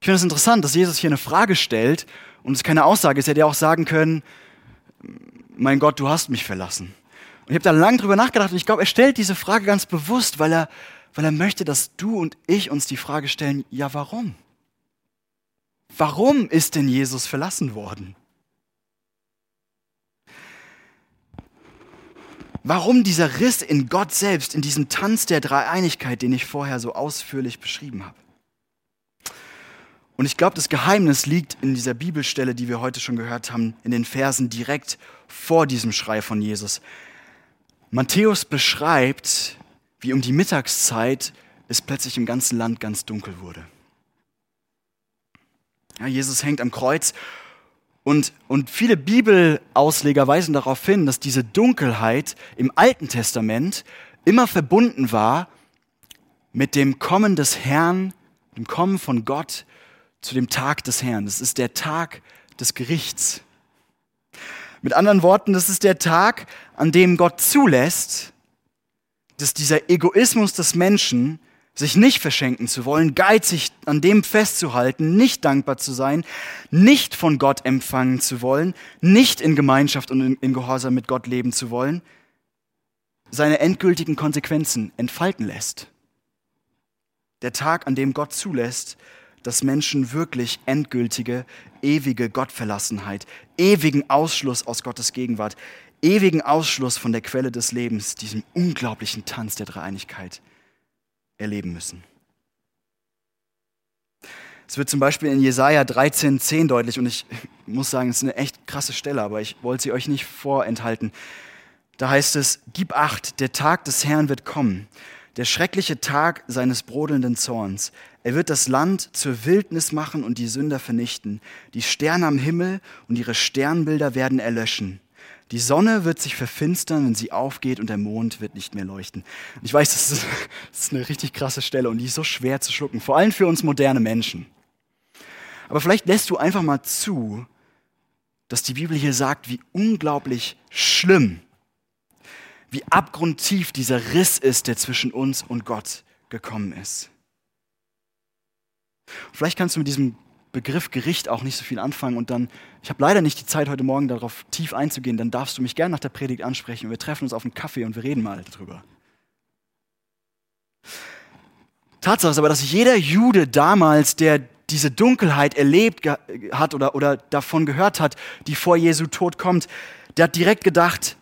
Ich finde es das interessant, dass Jesus hier eine Frage stellt und es keine Aussage ist. Er hätte ja auch sagen können, mein Gott, du hast mich verlassen. Und ich habe da lange drüber nachgedacht und ich glaube, er stellt diese Frage ganz bewusst, weil er, weil er möchte, dass du und ich uns die Frage stellen, ja warum? Warum ist denn Jesus verlassen worden? Warum dieser Riss in Gott selbst, in diesem Tanz der Dreieinigkeit, den ich vorher so ausführlich beschrieben habe? Und ich glaube, das Geheimnis liegt in dieser Bibelstelle, die wir heute schon gehört haben, in den Versen direkt vor diesem Schrei von Jesus. Matthäus beschreibt, wie um die Mittagszeit es plötzlich im ganzen Land ganz dunkel wurde. Ja, Jesus hängt am Kreuz und, und viele Bibelausleger weisen darauf hin, dass diese Dunkelheit im Alten Testament immer verbunden war mit dem Kommen des Herrn, dem Kommen von Gott zu dem Tag des Herrn. Das ist der Tag des Gerichts. Mit anderen Worten, das ist der Tag, an dem Gott zulässt, dass dieser Egoismus des Menschen sich nicht verschenken zu wollen, geizig an dem festzuhalten, nicht dankbar zu sein, nicht von Gott empfangen zu wollen, nicht in Gemeinschaft und in, Gehorsam mit Gott leben zu wollen, seine endgültigen Konsequenzen entfalten lässt. Der Tag, an dem Gott zulässt, dass Menschen wirklich endgültige, ewige Gottverlassenheit, ewigen Ausschluss aus Gottes Gegenwart, ewigen Ausschluss von der Quelle des Lebens, diesem unglaublichen Tanz der Dreieinigkeit erleben müssen. Es wird zum Beispiel in Jesaja 13,10 deutlich und ich muss sagen, es ist eine echt krasse Stelle, aber ich wollte sie euch nicht vorenthalten. Da heißt es, gib acht, der Tag des Herrn wird kommen, der schreckliche Tag seines brodelnden Zorns. Er wird das Land zur Wildnis machen und die Sünder vernichten. Die Sterne am Himmel und ihre Sternbilder werden erlöschen. Die Sonne wird sich verfinstern, wenn sie aufgeht und der Mond wird nicht mehr leuchten. Ich weiß, das ist, das ist eine richtig krasse Stelle und die ist so schwer zu schlucken, vor allem für uns moderne Menschen. Aber vielleicht lässt du einfach mal zu, dass die Bibel hier sagt, wie unglaublich schlimm wie abgrundtief dieser Riss ist, der zwischen uns und Gott gekommen ist. Vielleicht kannst du mit diesem Begriff Gericht auch nicht so viel anfangen und dann, ich habe leider nicht die Zeit heute Morgen darauf tief einzugehen, dann darfst du mich gerne nach der Predigt ansprechen und wir treffen uns auf einen Kaffee und wir reden mal darüber. Tatsache ist aber, dass jeder Jude damals, der diese Dunkelheit erlebt hat oder, oder davon gehört hat, die vor Jesu Tod kommt, der hat direkt gedacht,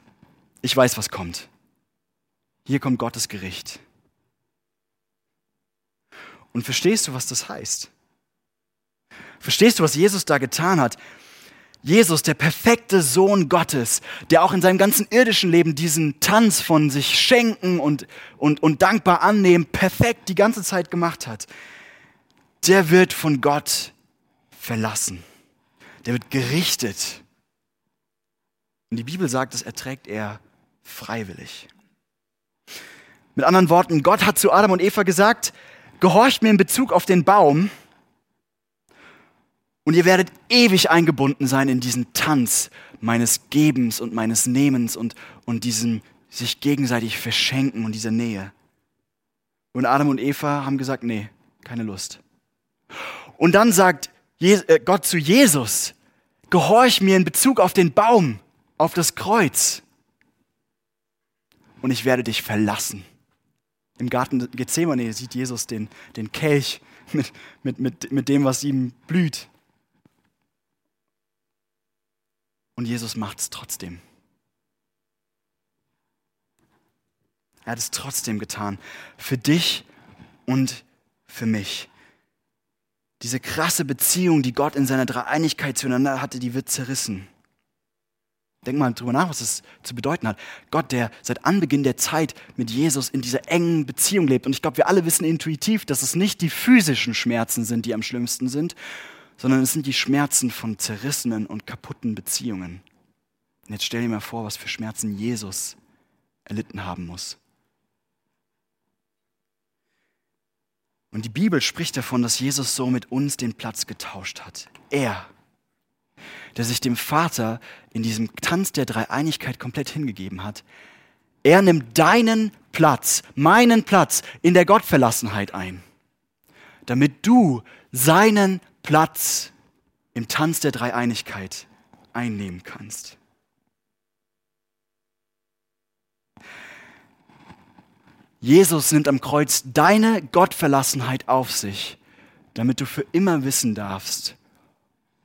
ich weiß, was kommt. Hier kommt Gottes Gericht. Und verstehst du, was das heißt? Verstehst du, was Jesus da getan hat? Jesus, der perfekte Sohn Gottes, der auch in seinem ganzen irdischen Leben diesen Tanz von sich schenken und, und, und dankbar annehmen, perfekt die ganze Zeit gemacht hat, der wird von Gott verlassen. Der wird gerichtet. Und die Bibel sagt, das erträgt er freiwillig. Mit anderen Worten, Gott hat zu Adam und Eva gesagt, gehorcht mir in Bezug auf den Baum und ihr werdet ewig eingebunden sein in diesen Tanz meines Gebens und meines Nehmens und, und diesem sich gegenseitig verschenken und dieser Nähe. Und Adam und Eva haben gesagt, nee, keine Lust. Und dann sagt äh, Gott zu Jesus, gehorch mir in Bezug auf den Baum, auf das Kreuz und ich werde dich verlassen. Im Garten Gethsemane sieht Jesus den, den Kelch mit, mit, mit, mit dem, was ihm blüht. Und Jesus macht es trotzdem. Er hat es trotzdem getan. Für dich und für mich. Diese krasse Beziehung, die Gott in seiner Dreieinigkeit zueinander hatte, die wird zerrissen. Denk mal drüber nach, was das zu bedeuten hat. Gott, der seit Anbeginn der Zeit mit Jesus in dieser engen Beziehung lebt. Und ich glaube, wir alle wissen intuitiv, dass es nicht die physischen Schmerzen sind, die am schlimmsten sind, sondern es sind die Schmerzen von zerrissenen und kaputten Beziehungen. Und jetzt stell dir mal vor, was für Schmerzen Jesus erlitten haben muss. Und die Bibel spricht davon, dass Jesus so mit uns den Platz getauscht hat. Er der sich dem Vater in diesem Tanz der Dreieinigkeit komplett hingegeben hat. Er nimmt deinen Platz, meinen Platz in der Gottverlassenheit ein, damit du seinen Platz im Tanz der Dreieinigkeit einnehmen kannst. Jesus nimmt am Kreuz deine Gottverlassenheit auf sich, damit du für immer wissen darfst,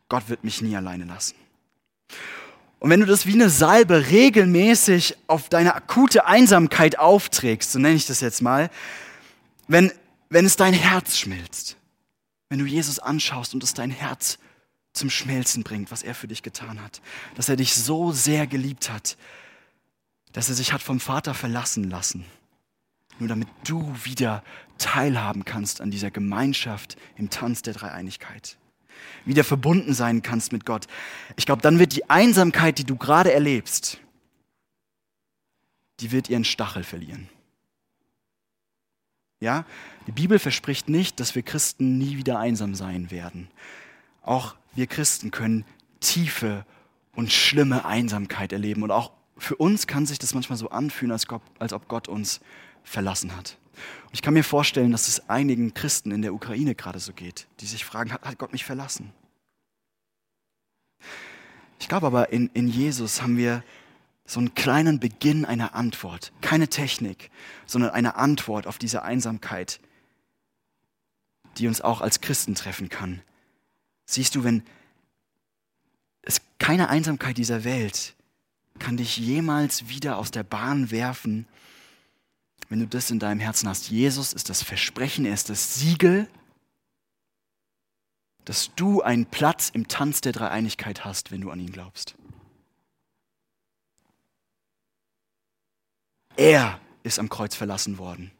Gott wird mich nie alleine lassen. Und wenn du das wie eine Salbe regelmäßig auf deine akute Einsamkeit aufträgst, so nenne ich das jetzt mal, wenn, wenn es dein Herz schmilzt, wenn du Jesus anschaust und es dein Herz zum Schmelzen bringt, was er für dich getan hat, dass er dich so sehr geliebt hat, dass er sich hat vom Vater verlassen lassen, nur damit du wieder teilhaben kannst an dieser Gemeinschaft im Tanz der Dreieinigkeit wieder verbunden sein kannst mit Gott, ich glaube, dann wird die Einsamkeit, die du gerade erlebst, die wird ihren Stachel verlieren. Ja, die Bibel verspricht nicht, dass wir Christen nie wieder einsam sein werden. Auch wir Christen können tiefe und schlimme Einsamkeit erleben. Und auch für uns kann sich das manchmal so anfühlen, als ob Gott uns verlassen hat. Und ich kann mir vorstellen, dass es einigen Christen in der Ukraine gerade so geht, die sich fragen, hat, hat Gott mich verlassen? Ich glaube aber, in, in Jesus haben wir so einen kleinen Beginn einer Antwort. Keine Technik, sondern eine Antwort auf diese Einsamkeit, die uns auch als Christen treffen kann. Siehst du, wenn es keine Einsamkeit dieser Welt kann dich jemals wieder aus der Bahn werfen, wenn du das in deinem Herzen hast. Jesus ist das Versprechen, er ist das Siegel, dass du einen Platz im Tanz der Dreieinigkeit hast, wenn du an ihn glaubst. Er ist am Kreuz verlassen worden.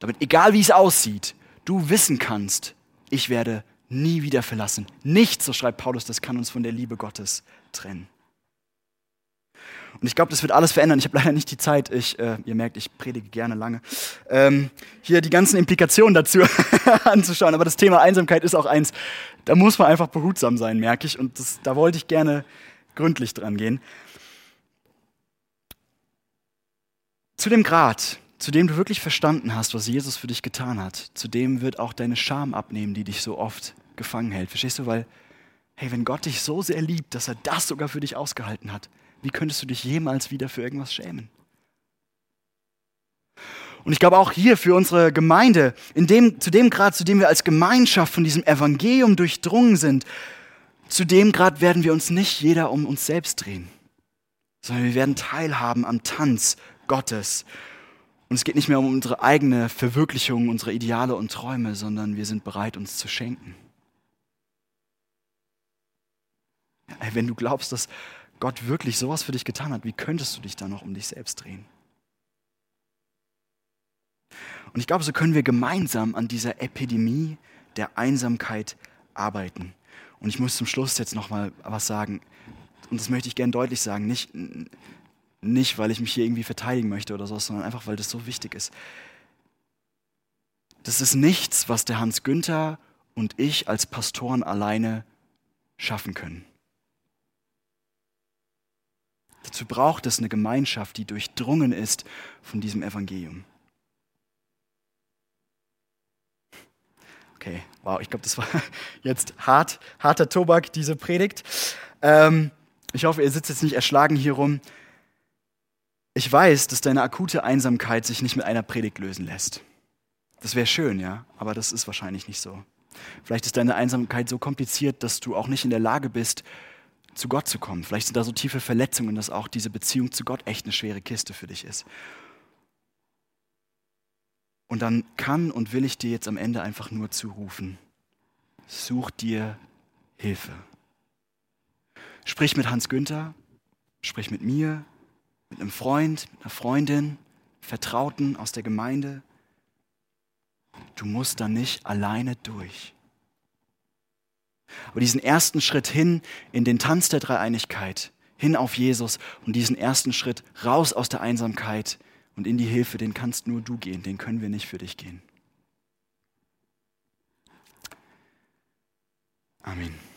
Damit, egal wie es aussieht, du wissen kannst, ich werde nie wieder verlassen. Nichts, so schreibt Paulus, das kann uns von der Liebe Gottes trennen. Und ich glaube, das wird alles verändern. Ich habe leider nicht die Zeit, ich, äh, ihr merkt, ich predige gerne lange, ähm, hier die ganzen Implikationen dazu anzuschauen. Aber das Thema Einsamkeit ist auch eins, da muss man einfach behutsam sein, merke ich. Und das, da wollte ich gerne gründlich dran gehen. Zu dem Grad, zu dem du wirklich verstanden hast, was Jesus für dich getan hat, zu dem wird auch deine Scham abnehmen, die dich so oft gefangen hält. Verstehst du? Weil, hey, wenn Gott dich so sehr liebt, dass er das sogar für dich ausgehalten hat, wie könntest du dich jemals wieder für irgendwas schämen? Und ich glaube auch hier für unsere Gemeinde, in dem, zu dem Grad, zu dem wir als Gemeinschaft von diesem Evangelium durchdrungen sind, zu dem Grad werden wir uns nicht jeder um uns selbst drehen, sondern wir werden teilhaben am Tanz Gottes. Und es geht nicht mehr um unsere eigene Verwirklichung, unsere Ideale und Träume, sondern wir sind bereit, uns zu schenken. Wenn du glaubst, dass Gott wirklich sowas für dich getan hat, wie könntest du dich dann noch um dich selbst drehen? Und ich glaube, so können wir gemeinsam an dieser Epidemie der Einsamkeit arbeiten. Und ich muss zum Schluss jetzt noch mal was sagen. Und das möchte ich gerne deutlich sagen. Nicht, nicht, weil ich mich hier irgendwie verteidigen möchte oder so, sondern einfach, weil das so wichtig ist. Das ist nichts, was der Hans Günther und ich als Pastoren alleine schaffen können. Dazu braucht es eine Gemeinschaft, die durchdrungen ist von diesem Evangelium. Okay, wow, ich glaube, das war jetzt hart, harter Tobak, diese Predigt. Ähm, ich hoffe, ihr sitzt jetzt nicht erschlagen hier rum. Ich weiß, dass deine akute Einsamkeit sich nicht mit einer Predigt lösen lässt. Das wäre schön, ja, aber das ist wahrscheinlich nicht so. Vielleicht ist deine Einsamkeit so kompliziert, dass du auch nicht in der Lage bist, zu Gott zu kommen. Vielleicht sind da so tiefe Verletzungen, dass auch diese Beziehung zu Gott echt eine schwere Kiste für dich ist. Und dann kann und will ich dir jetzt am Ende einfach nur zurufen, such dir Hilfe. Sprich mit Hans Günther, sprich mit mir, mit einem Freund, mit einer Freundin, Vertrauten aus der Gemeinde. Du musst da nicht alleine durch. Aber diesen ersten Schritt hin in den Tanz der Dreieinigkeit, hin auf Jesus und diesen ersten Schritt raus aus der Einsamkeit und in die Hilfe, den kannst nur du gehen, den können wir nicht für dich gehen. Amen.